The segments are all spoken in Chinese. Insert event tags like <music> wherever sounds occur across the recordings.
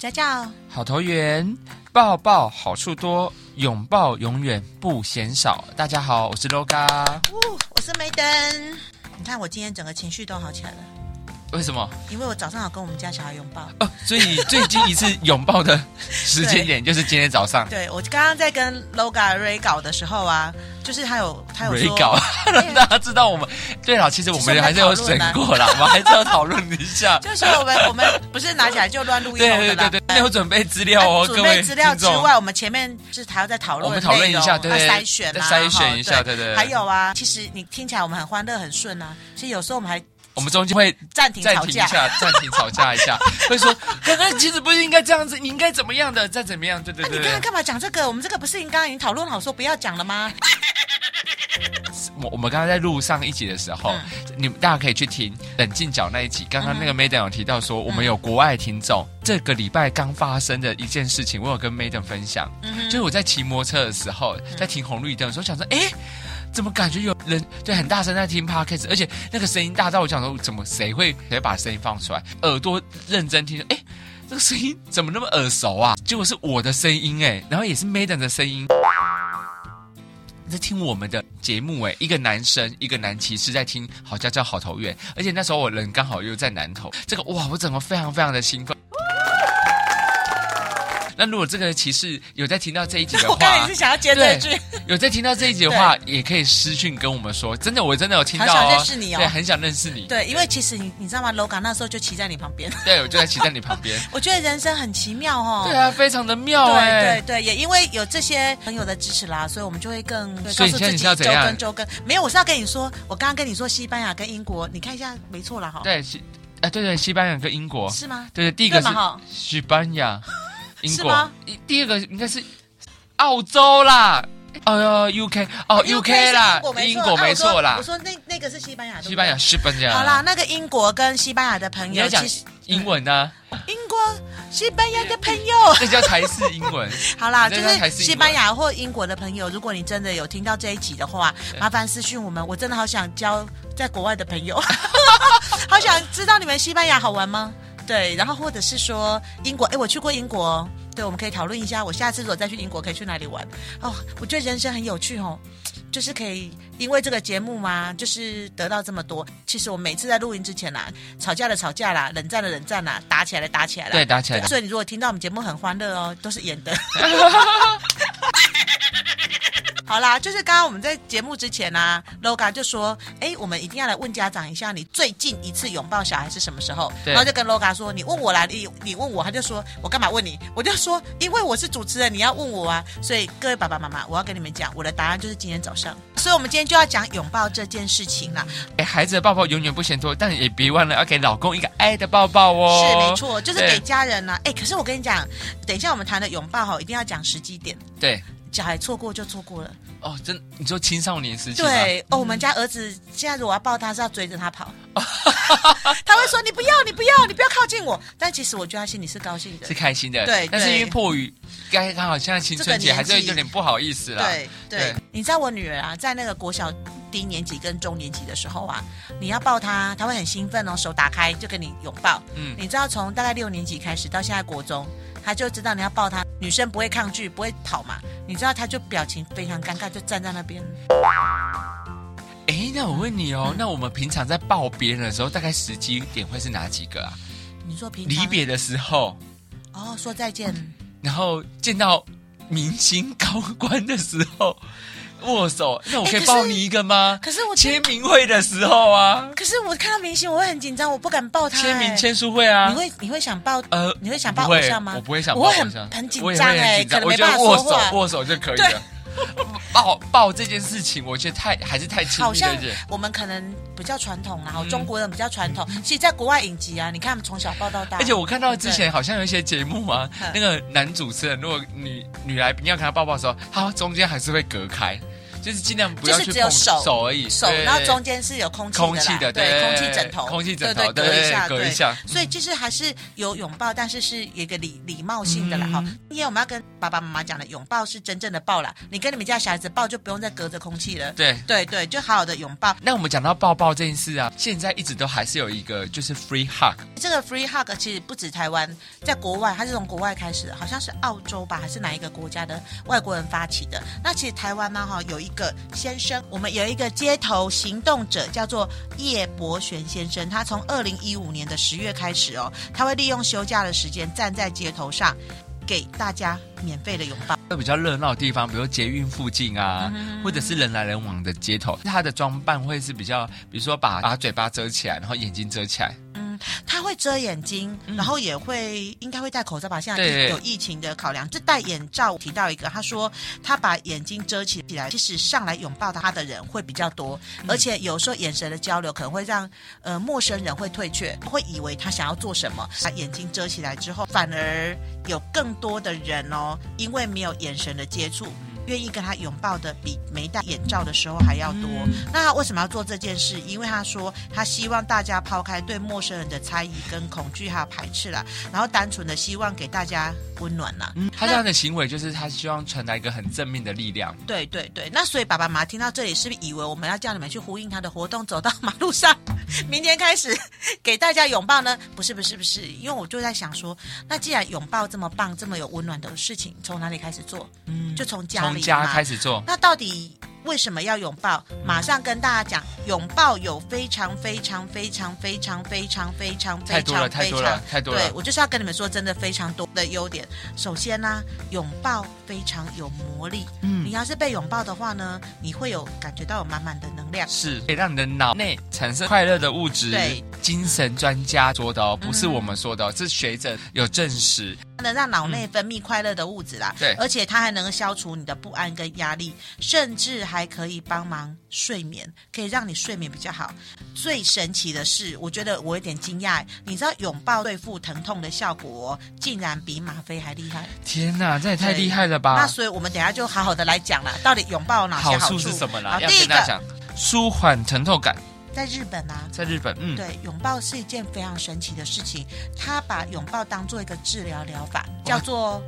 家教好投缘，抱抱好处多，拥抱永远不嫌少。大家好，我是 Loga，哦，我是梅登。你看我今天整个情绪都好起来了。为什么？因为我早上有跟我们家小孩拥抱哦，所以 <laughs> 最近一次拥抱的时间点就是今天早上。对，我刚刚在跟 Loga Ray 搞的时候啊，就是他有他有说稿，让 <laughs> 大家知道我们。对了，其实我们还是有审过啦，我们还是要讨论一下。<laughs> 就是我们我们不是拿起来就乱录音的，对对对对，没有准备资料哦，准备资料之外，我们前面就是还要再讨论，我们讨论一下，对对，筛选，筛选一下，对对。还有啊，其实你听起来我们很欢乐很顺啊，其实有时候我们还。我们中间会暂停吵架，暂停吵架一下，<laughs> 会说刚刚其实不是应该这样子，你应该怎么样的，再怎么样，对对对。你刚刚干嘛讲这个？我们这个不是应该已经讨论好说不要讲了吗？<laughs> 我我们刚刚在录上一集的时候，你们大家可以去听冷静角那一集。刚刚那个 Maden 有提到说，我们有国外听众，这个礼拜刚发生的一件事情，我有跟 Maden 分享。就是我在骑摩托车的时候，在停红绿灯的时候，想说，哎。怎么感觉有人就很大声在听 podcast，而且那个声音大到我想说，怎么谁会谁把声音放出来？耳朵认真听，哎，这个声音怎么那么耳熟啊？结果是我的声音哎，然后也是 Maden 的声音。在听我们的节目哎，一个男生，一个男骑士在听好家教好投缘，而且那时候我人刚好又在南投，这个哇，我整个非常非常的兴奋。那如果这个骑士有在听到这一集的话，<laughs> 我刚也是想要接这句。有在听到这一集的话，<laughs> 也可以私讯跟我们说。真的，我真的有听到，很想认识你哦，对，很想认识你。对，因为其实你你知道吗？Loga 那时候就骑在你旁边。<laughs> 对，我就在骑在你旁边。我觉得人生很奇妙哦。对啊，非常的妙哎。对对对，也因为有这些朋友的支持啦，所以我们就会更告诉自己周更周更。没有，我是要跟你说，我刚刚跟你说西班牙跟英国，你看一下，没错了哈。对，西哎对对，西班牙跟英国是吗？对对，第一个是西班牙。英国，吗第二个应该是澳洲啦，哦呦，UK，哦，UK 啦，英国没错啦。我说那那个是西班牙，西班牙，西班牙。好啦，那个英国跟西班牙的朋友，你要讲英文呢？英国、西班牙的朋友，<laughs> 这叫台式英文。<laughs> 好啦，就是西班牙或英国的朋友，如果你真的有听到这一集的话，麻烦私讯我们，我真的好想交在国外的朋友，<laughs> 好想知道你们西班牙好玩吗？对，然后或者是说英国，哎，我去过英国，对，我们可以讨论一下，我下次如果再去英国，可以去哪里玩？哦，我觉得人生很有趣哦，就是可以因为这个节目嘛，就是得到这么多。其实我每次在录音之前啦，吵架的吵架啦，冷战的冷战啦，打起来的打起来了，对，打起来。所以你如果听到我们节目很欢乐哦，都是演的。<laughs> 好啦，就是刚刚我们在节目之前啊，Loga 就说，哎，我们一定要来问家长一下，你最近一次拥抱小孩是什么时候？然后就跟 Loga 说，你问我啦，你你问我，他就说我干嘛问你？我就说，因为我是主持人，你要问我啊。所以各位爸爸妈妈，我要跟你们讲，我的答案就是今天早上。所以我们今天就要讲拥抱这件事情啦。哎，孩子的抱抱永远不嫌多，但也别忘了要给老公一个爱的抱抱哦。是没错，就是给家人呢、啊。哎，可是我跟你讲，等一下我们谈的拥抱哈，一定要讲时机点。对。小孩错过就错过了。哦，真你说青少年时期对哦，我们家儿子现在如果要抱他是要追着他跑，<laughs> 他会说你不要你不要你不要靠近我，但其实我觉得他心里是高兴的，是开心的，对，但是因为迫于刚刚好现在青春期还是有点不好意思啦，对对，你知道我女儿啊，在那个国小低年级跟中年级的时候啊，你要抱她，她会很兴奋哦，手打开就跟你拥抱，嗯，你知道从大概六年级开始到现在国中。他就知道你要抱他，女生不会抗拒，不会跑嘛。你知道，他就表情非常尴尬，就站在那边。哎，那我问你哦，嗯、那我们平常在抱别人的时候，大概时机点会是哪几个啊？你说平常离别的时候，哦，说再见，然后见到明星高官的时候，握手，那我可以抱你一个吗？可是我签名会的时候啊，可是我看到明星，我会很紧张，我不敢抱他、签名欸签书会啊，你会你会想抱呃，你会想抱不会偶像吗？我不会想抱我会很偶像，很紧张哎、很紧张可能没办法我觉得握手握手就可以了。<laughs> 抱抱这件事情，我觉得太还是太亲好像密的人。我们可能比较传统，然后嗯中国人比较传统。其实，在国外影集啊，你看他们从小抱到大。而且我看到之前好像有一些节目啊嗯，那个男主持人如果女女来宾要跟他抱抱的时候，他中间还是会隔开，就是尽量不要就是去碰只有手手而已，手，然后中间是有空气的，空气的对，空气枕头，空气枕头对对，隔一下，隔一下所以就是还是有拥抱，但是是有一个礼礼貌性的啦哈。嗯因为我们要跟爸爸妈妈讲的，拥抱是真正的抱啦。你跟你们家小孩子抱，就不用再隔着空气了。对。对对，就好好的拥抱。那我们讲到抱抱这件事啊，现在一直都还是有一个就是 free hug，这个 free hug 其实不止台湾，在国外它是从国外开始的，好像是澳洲吧，还是哪一个国家的外国人发起的？那其实台湾呢，哈，有一个先生，我们有一个街头行动者叫做叶伯玄先生，他从二零一五年的十月开始哦，他会利用休假的时间站在街头上，给大家免费的拥抱。在比较热闹的地方，比如捷运附近啊，嗯或者是人来人往的街头，他的装扮会是比较，比如说把把嘴巴遮起来，然后眼睛遮起来，嗯，他会遮眼睛，然后也会应该会戴口罩吧？现在对有疫情的考量，这戴眼罩提到一个，他说他把眼睛遮起来，其实上来拥抱他的人会比较多，而且有时候眼神的交流可能会让呃陌生人会退却，会以为他想要做什么。把眼睛遮起来之后，反而有更多的人哦，因为没有眼神的接触。愿意跟他拥抱的比没戴眼罩的时候还要多。那他为什么要做这件事？因为他说他希望大家抛开对陌生人的猜疑跟恐惧还有排斥啦，然后单纯的希望给大家温暖啦。嗯，他这样的行为就是他希望传达一个很正面的力量。对对对，那所以爸爸妈妈听到这里，是不是以为我们要叫你们去呼应他的活动，走到马路上，明天开始给大家拥抱呢？不是不是不是，因为我就在想说，那既然拥抱这么棒、这么有温暖的事情，从哪里开始做？嗯，就从家里从家嘛开始做。那到底为什么要拥抱？马上跟大家讲，拥抱有非常非常非常非常非常非常非太多了，常非太多了常，太多了。对我就是要跟你们说，真的非常多的优点。首先呢，拥抱非常有魔力。嗯你要是被拥抱的话呢，你会有感觉到有满满的能量。是可以让你的脑内产生快乐的物质。对，精神专家说的哦，不是嗯我们说的哦，是学者有证实。能让脑内分泌快乐的物质啦，对而且它还能消除你的不安跟压力，甚至还可以帮忙睡眠，可以让你睡眠比较好。最神奇的是，我觉得我有点惊讶，你知道拥抱对付疼痛的效果、哦，竟然比吗啡还厉害。天哪，这也太厉害了吧！那所以我们等一下就好好的来讲了，到底拥抱有哪些好处处是什么啦？好，第一个舒缓疼痛感，在日本啊。在日本，嗯，对，拥抱是一件非常神奇的事情。他把拥抱当做一个治疗疗法，叫做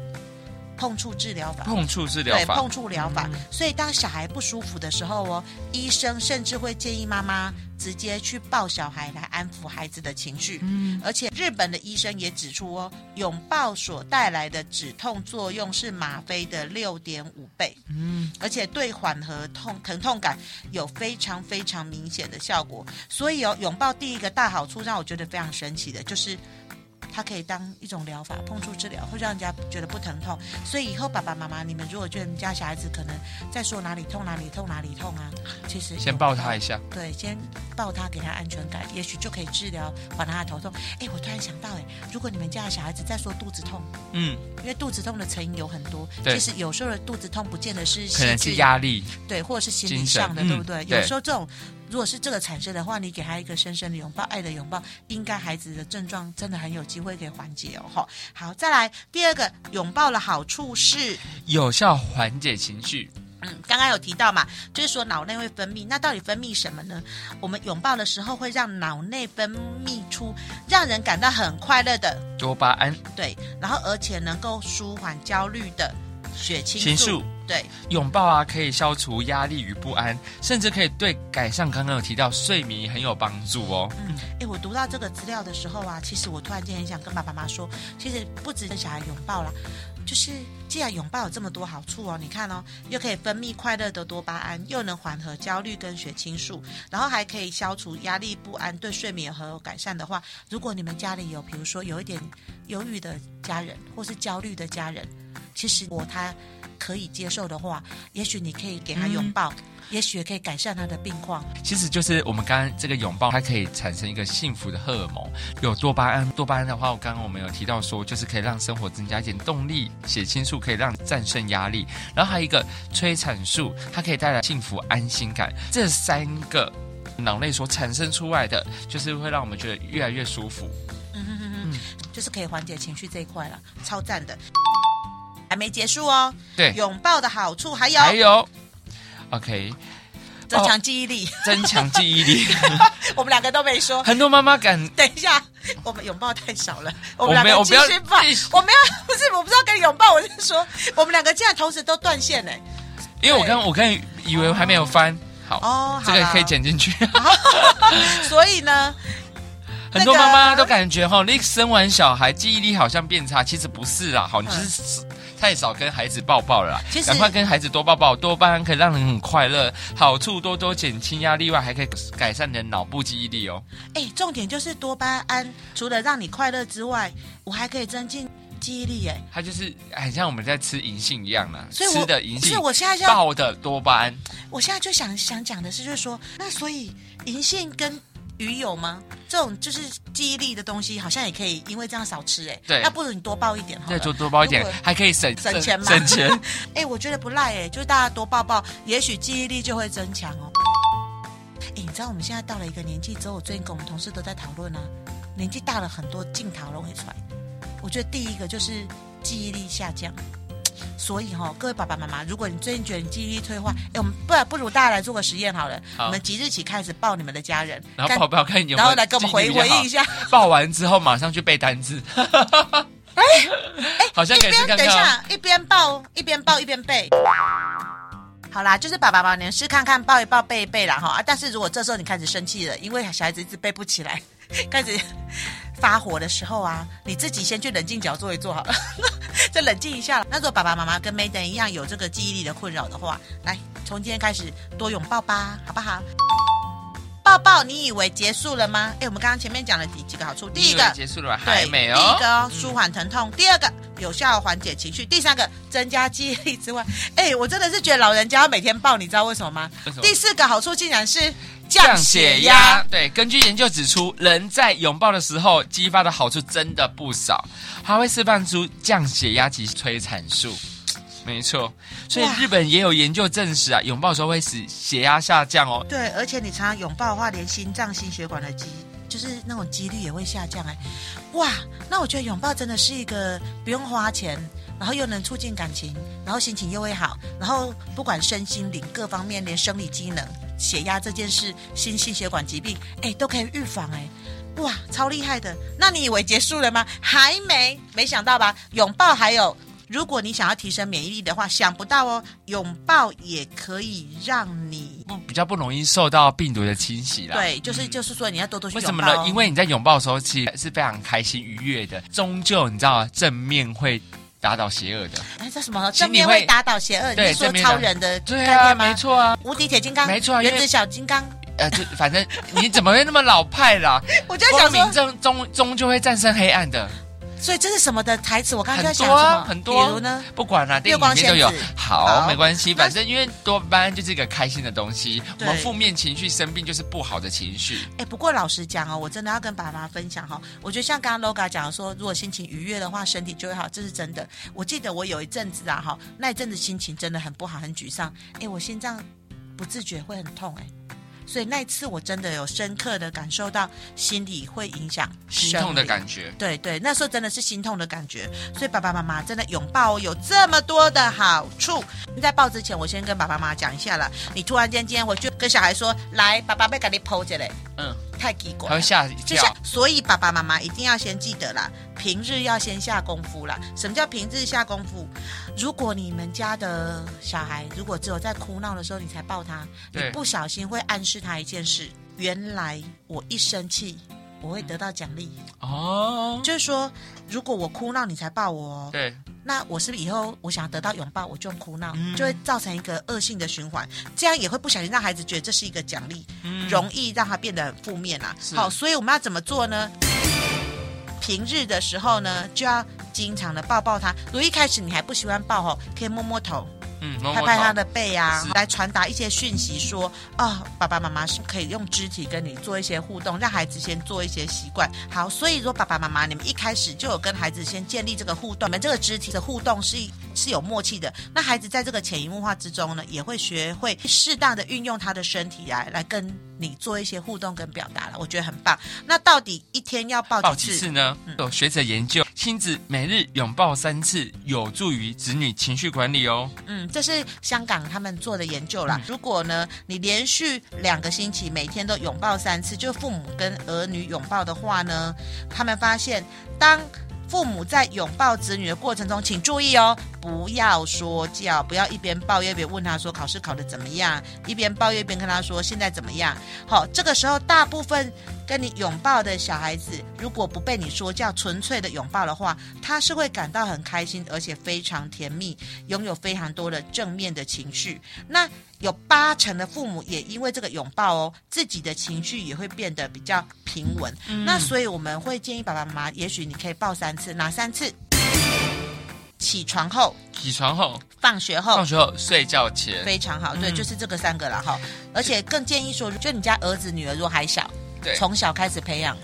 碰触治疗法。碰触治疗法对，法，碰触疗法。所以当小孩不舒服的时候哦，医生甚至会建议妈妈直接去抱小孩来安抚孩子的情绪。嗯，而且日本的医生也指出哦，拥抱所带来的止痛作用是吗啡的六点五倍。嗯，而且对缓和痛疼痛感有非常非常明显的效果。所以哦，拥抱第一个大好处让我觉得非常神奇的就是。它可以当一种疗法，碰触治疗会让人家觉得不疼痛。所以以后爸爸妈妈，你们如果觉得你们家小孩子可能在说哪里痛哪里痛哪里痛啊，其实先抱他一下，对，先抱他给他安全感，也许就可以治疗缓他的头痛。哎，我突然想到，哎，如果你们家的小孩子在说肚子痛，嗯，因为肚子痛的成因有很多，对其实有时候的肚子痛不见得是可能是压力，对，或者是心理上的，嗯对不对？对有时候这种如果是这个产生的话，你给他一个深深的拥抱，爱的拥抱，应该孩子的症状真的很有机会可以缓解哦。好，好，再来第二个拥抱的好处是，有效缓解情绪。嗯，刚刚有提到嘛，就是说脑内会分泌，那到底分泌什么呢？我们拥抱的时候会让脑内分泌出让人感到很快乐的，多巴胺，对，然后而且能够舒缓焦虑的血清素，对。拥抱啊，可以消除压力与不安，甚至可以对改善刚刚有提到睡眠很有帮助哦。嗯，哎，我读到这个资料的时候啊，其实我突然间很想跟爸爸妈妈说，其实不止跟小孩拥抱啦，就是既然拥抱有这么多好处哦，你看哦，又可以分泌快乐的多巴胺，又能缓和焦虑跟血清素，然后还可以消除压力不安，对睡眠很有改善的话，如果你们家里有，比如说有一点忧郁的家人，或是焦虑的家人，其实我他。可以接受的话，也许你可以给他拥抱。嗯也许也可以改善他的病况。其实就是我们刚刚这个拥抱，它可以产生一个幸福的荷尔蒙，有多巴胺。多巴胺的话，我刚刚我们有提到说，就是可以让生活增加一点动力；血清素可以让战胜压力，然后还有一个催产素，它可以带来幸福安心感。这三个脑内所产生出来的，就是会让我们觉得越来越舒服。嗯哼哼哼，嗯，<laughs> 就是可以缓解情绪这一块了，超赞的。还没结束哦。对，拥抱的好处还有还有。OK，增强记忆力，哦、增强记忆力。<laughs> 我们两个都没说。很多妈妈敢。等一下，我们拥抱太少了。我们两个继续抱。我没有，<laughs> 不是，我不知道跟你拥抱。我是说，我们两个竟然同时都断线呢。因为我刚我刚以为我还没有翻。好哦，这个可以剪进去。<laughs> 所以呢，很多妈妈都感觉哈，你生完小孩记忆力好像变差，其实不是啊。好，你就是。太少跟孩子抱抱了啦，其实赶快跟孩子多抱抱，多巴胺可以让人很快乐，好处多多，减轻压力外，还可以改善你的脑部记忆力哦。哎，重点就是多巴胺，除了让你快乐之外，我还可以增进记忆力耶。它就是很像我们在吃银杏一样的，所以吃的银杏，所以我现在要爆的多巴胺。我现在就想想讲的是，就是说，那所以银杏跟鱼有吗？这种就是记忆力的东西，好像也可以因为这样少吃哎。对，那不如你多抱一点好了。对，多多抱一点，还可以省省钱吗？省钱。哎，<laughs> 我觉得不赖哎，就是大家多抱抱，也许记忆力就会增强哦。哎，你知道我们现在到了一个年纪之后，我最近跟我们同事都在讨论啊，年纪大了很多镜头都会出来。我觉得第一个就是记忆力下降。所以哈、哦，各位爸爸妈妈，如果你最近觉得你记忆力退化，哎，我们不不如大家来做个实验好了。好，我们即日起开始抱你们的家人，然后抱抱看有没有，然后来跟我们回回忆一下。抱完之后马上去背单字。<laughs> 哎哎，好像可以试看看。等一下，一边抱一边抱一边背。好啦，就是爸爸妈妈，你们试看看抱一抱背一背啦哈啊！但是如果这时候你开始生气了，因为小孩子一直背不起来，<laughs> 开始发火的时候啊，你自己先去冷静角坐一坐好了。<laughs> 再冷静一下。那如果爸爸妈妈跟 Maiden 一样有这个记忆力的困扰的话，来，从今天开始多拥抱吧，好不好？抱抱，你以为结束了吗？哎，我们刚刚前面讲了几几个好处，第一个结束了，还没有。第一个舒缓疼痛，嗯、第二个有效缓解情绪，第三个增加记忆力之外，哎，我真的是觉得老人家要每天抱，你知道为什么吗？为什么？第四个好处竟然是。降血压，对，根据研究指出，人在拥抱的时候激发的好处真的不少，还会释放出降血压及催产素。<tsk> 没错，所以日本也有研究证实啊，拥抱的时候会使血压下降哦。对，而且你常常拥抱的话，连心脏、心血管的机，就是那种几率也会下降哎。哇，那我觉得拥抱真的是一个不用花钱，然后又能促进感情，然后心情又会好，然后不管身心灵各方面，连生理机能。血压这件事，心心血管疾病，哎，都可以预防，哎，哇，超厉害的！那你以为结束了吗？还没，没想到吧？拥抱还有，如果你想要提升免疫力的话，想不到哦，拥抱也可以让你不比较不容易受到病毒的侵袭啦。对，就是就是说你要多多去拥抱。为什么呢？因为你在拥抱的时候，其实是非常开心愉悦的，终究你知道正面会。打倒邪恶的，哎，这什么？正面会打倒邪恶？你说超人的？对啊，没错啊，无敌铁金刚，没错，原子小金刚。呃，就反正你怎么会那么老派啦？<laughs> 我就在想说，光明正终终究会战胜黑暗的。所以这是什么的台词？我刚刚在想什么？很多，啊，很多。比如呢？不管啦，啊，电影里面都有。好，好没关系，反正因为多巴胺就是一个开心的东西。我们负面情绪生病就是不好的情绪。哎，不过老实讲哦，我真的要跟爸妈分享哈，我觉得像刚刚 Loga 讲的说，如果心情愉悦的话，身体就会好，这是真的。我记得我有一阵子啊哈，那一阵子心情真的很不好，很沮丧。哎，我心脏不自觉会很痛哎。所以那次我真的有深刻的感受到心理会影响心痛的感觉。对对，那时候真的是心痛的感觉。所以爸爸妈妈真的拥抱有这么多的好处。在抱之前，我先跟爸爸妈妈讲一下了。你突然间今天回去跟小孩说：“来，爸爸被给你抱着嘞。”嗯。太奇怪，他会吓一跳。所以爸爸妈妈一定要先记得啦，平日要先下功夫啦。什么叫平日下功夫？如果你们家的小孩如果只有在哭闹的时候你才抱他，你不小心会暗示他一件事：原来我一生气。我会得到奖励哦，就是说，如果我哭闹，你才抱我，对，那我是不是以后我想要得到拥抱，我就哭闹，嗯、就会造成一个恶性的循环，这样也会不小心让孩子觉得这是一个奖励，嗯、容易让他变得很负面啊。好，所以我们要怎么做呢？平日的时候呢，就要经常的抱抱他。如果一开始你还不喜欢抱哦，可以摸摸头。嗯，拍拍他的背啊，来传达一些讯息说，啊，爸爸妈妈是可以用肢体跟你做一些互动，让孩子先做一些习惯。好，所以说爸爸妈妈，你们一开始就有跟孩子先建立这个互动，你们这个肢体的互动是是有默契的。那孩子在这个潜移默化之中呢，也会学会适当的运用他的身体来来跟你做一些互动跟表达了。我觉得很棒。那到底一天要抱几次，抱几次呢？有学者研究，亲子每日拥抱三次，有助于子女情绪管理哦。嗯。这是香港他们做的研究啦。如果呢，你连续两个星期每天都拥抱三次，就父母跟儿女拥抱的话呢，他们发现当。父母在拥抱子女的过程中，请注意哦，不要说教，不要一边抱怨一边问他说考试考得怎么样，一边抱怨一边跟他说现在怎么样。好，这个时候大部分跟你拥抱的小孩子，如果不被你说教，纯粹的拥抱的话，他是会感到很开心，而且非常甜蜜，拥有非常多的正面的情绪。那有八成的父母也因为这个拥抱哦，自己的情绪也会变得比较平稳。嗯、那所以我们会建议爸爸妈妈，也许你可以抱三次，哪三次？起床后，起床后，放学后，放学后，睡觉前，非常好。对，嗯、就是这个三个了哈。而且更建议说，就你家儿子女儿如果还小，对，从小开始培养。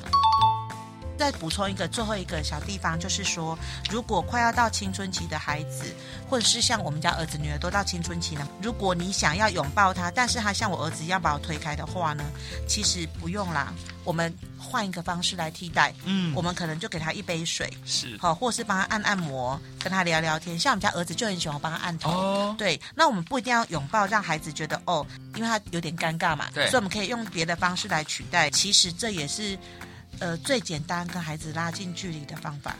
再补充一个最后一个小地方，就是说，如果快要到青春期的孩子，或者是像我们家儿子女儿都到青春期了，如果你想要拥抱他，但是他像我儿子一样把我推开的话呢，其实不用啦，我们换一个方式来替代。嗯，我们可能就给他一杯水，是好，或是帮他按按摩，跟他聊聊天。像我们家儿子就很喜欢帮他按头。哦，对，那我们不一定要拥抱，让孩子觉得哦，因为他有点尴尬嘛。对，所以我们可以用别的方式来取代。其实这也是。呃，最简单跟孩子拉近距离的方法，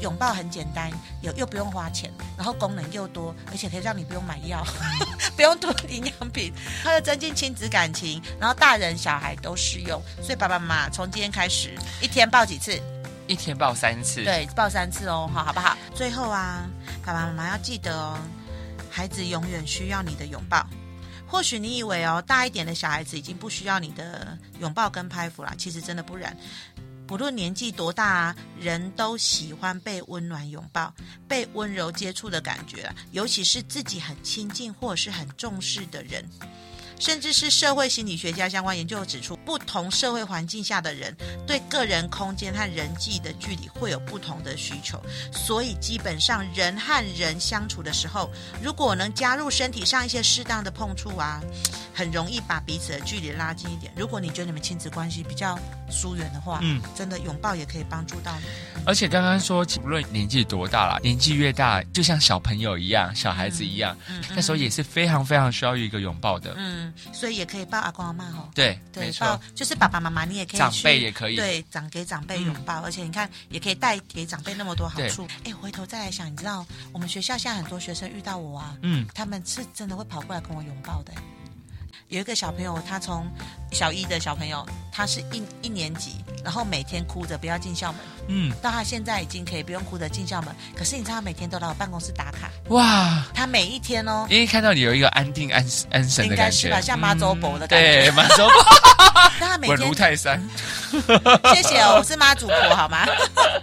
拥抱很简单，又又不用花钱，然后功能又多，而且可以让你不用买药，<laughs> 不用囤营养品，它会增进亲子感情，然后大人小孩都适用。所以爸爸妈妈从今天开始，一天抱几次？一天抱三次。对，抱三次哦，好，好不好？最后啊，爸爸妈妈要记得哦，孩子永远需要你的拥抱。或许你以为哦，大一点的小孩子已经不需要你的拥抱跟拍抚了，其实真的不然。不论年纪多大啊，人都喜欢被温暖拥抱、被温柔接触的感觉，尤其是自己很亲近或者是很重视的人。甚至是社会心理学家相关研究指出，不同社会环境下的人对个人空间和人际的距离会有不同的需求，所以基本上人和人相处的时候，如果能加入身体上一些适当的碰触啊，很容易把彼此的距离拉近一点。如果你觉得你们亲子关系比较疏远的话，嗯，真的拥抱也可以帮助到你。而且刚刚说，无论年纪多大了，年纪越大，就像小朋友一样，小孩子一样，嗯，那时候也是非常非常需要一个拥抱的，嗯。所以也可以抱阿公阿妈哦，对，对，没错，就是爸爸妈妈，你也可以长辈也可以，对，长给长辈拥抱，嗯、而且你看，也可以带给长辈那么多好处。哎，回头再来想，你知道我们学校现在很多学生遇到我啊，嗯，他们是真的会跑过来跟我拥抱的。有一个小朋友，他从小一的小朋友，他是一一年级，然后每天哭着不要进校门。嗯，到他现在已经可以不用哭着进校门。可是你知道，他每天都来我办公室打卡。哇！他每一天哦，因为看到你有一个安定安安神的感觉，应该是吧？像妈祖婆的感觉。对，<laughs> 妈祖婆。但他每天稳如泰山。<laughs> 谢谢哦，我是妈祖婆好吗？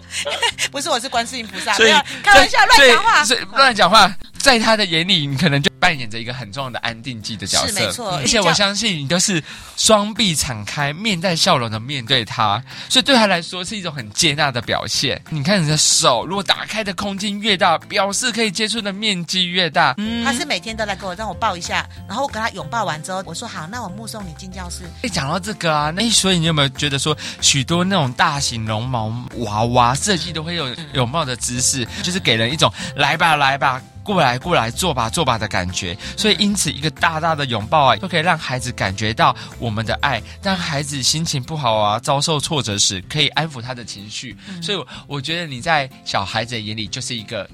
<laughs> 不是，我是观世音菩萨。所以开玩笑，乱讲话，乱讲话。在他的眼里，你可能就扮演着一个很重要的安定剂的角色。是没错，而且我相信你都是双臂敞开、面带笑容的面对他，所以对他来说是一种很接纳的表现。你看你的手，如果打开的空间越大，表示可以接触的面积越大。嗯，他是每天都来给我让我抱一下，然后我跟他拥抱完之后，我说好，那我目送你进教室。哎，讲到这个啊，那所以你有没有觉得说，许多那种大型绒毛娃娃设计都会有拥抱的姿势，就是给人一种来吧，来吧。过来，过来，坐吧，坐吧的感觉。所以，因此，一个大大的拥抱啊，都可以让孩子感觉到我们的爱。当孩子心情不好啊，遭受挫折时，可以安抚他的情绪。嗯、所以，我觉得你在小孩子的眼里就是一个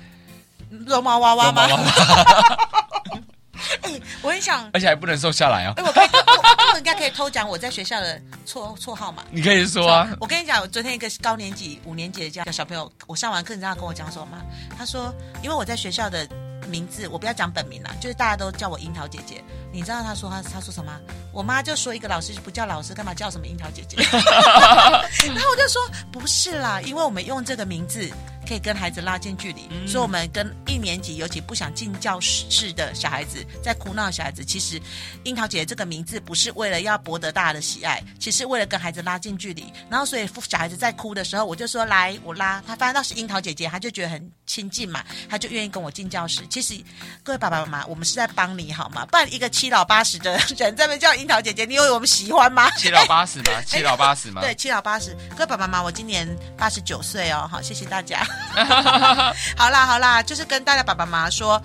绒毛娃娃吗？哎，<laughs> 我很想，而且还不能瘦下来哦。哎，我可以，我，我应该可以偷讲我在学校的绰绰号嘛？你可以说啊。我跟你讲，我昨天一个高年级五年级的这样小朋友，我上完课，你知道他跟我讲什么吗？他说，因为我在学校的名字，我不要讲本名了，就是大家都叫我樱桃姐姐。你知道他说他他说什么？我妈就说一个老师不叫老师，干嘛叫什么樱桃姐姐？<laughs> 然后我就说不是啦，因为我们用这个名字。可以跟孩子拉近距离。嗯、所以，我们跟一年级尤其不想进教室的小孩子，在哭闹的小孩子，其实樱桃姐姐这个名字不是为了要博得大家的喜爱，其实为了跟孩子拉近距离。然后，所以小孩子在哭的时候，我就说来，我拉他，发现到是樱桃姐姐，他就觉得很亲近嘛，他就愿意跟我进教室。其实，各位爸爸妈妈，我们是在帮你好吗？不然一个七老八十的 <laughs> 人在那叫樱桃姐姐，你以为我们喜欢吗？七老八十吗？七老八十吗？对，七老八十。各位爸爸妈妈，我今年八十九岁哦，好，谢谢大家。<laughs> 好啦好啦，就是跟大家爸爸妈妈说，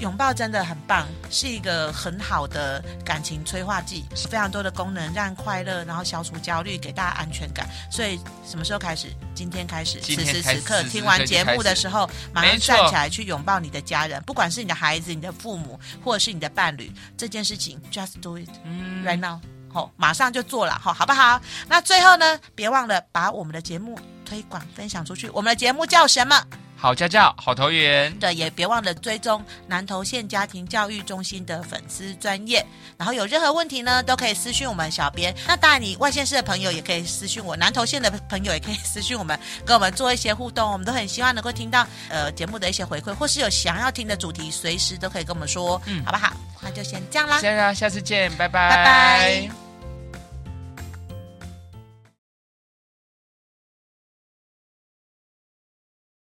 拥抱真的很棒，是一个很好的感情催化剂，非常多的功能，让快乐，然后消除焦虑，给大家安全感。所以什么时候开始？今天开始，此时此刻听完节目的时候，马上站起来去拥抱你的家人，不管是你的孩子、你的父母，或者是你的伴侣，这件事情 just do it、嗯、right now，好，马上就做了，好，好不好？那最后呢，别忘了把我们的节目推广分享出去。我们的节目叫什么？好家教，好投缘。对，也别忘了追踪南投县家庭教育中心的粉丝专业。然后有任何问题呢，都可以私讯我们小编。那当然，你外县市的朋友也可以私讯我，南投县的朋友也可以私讯我们，跟我们做一些互动。我们都很希望能够听到呃节目的一些回馈，或是有想要听的主题，随时都可以跟我们说，嗯，好不好？那就先这样啦，先啦，下次见，拜拜，拜拜。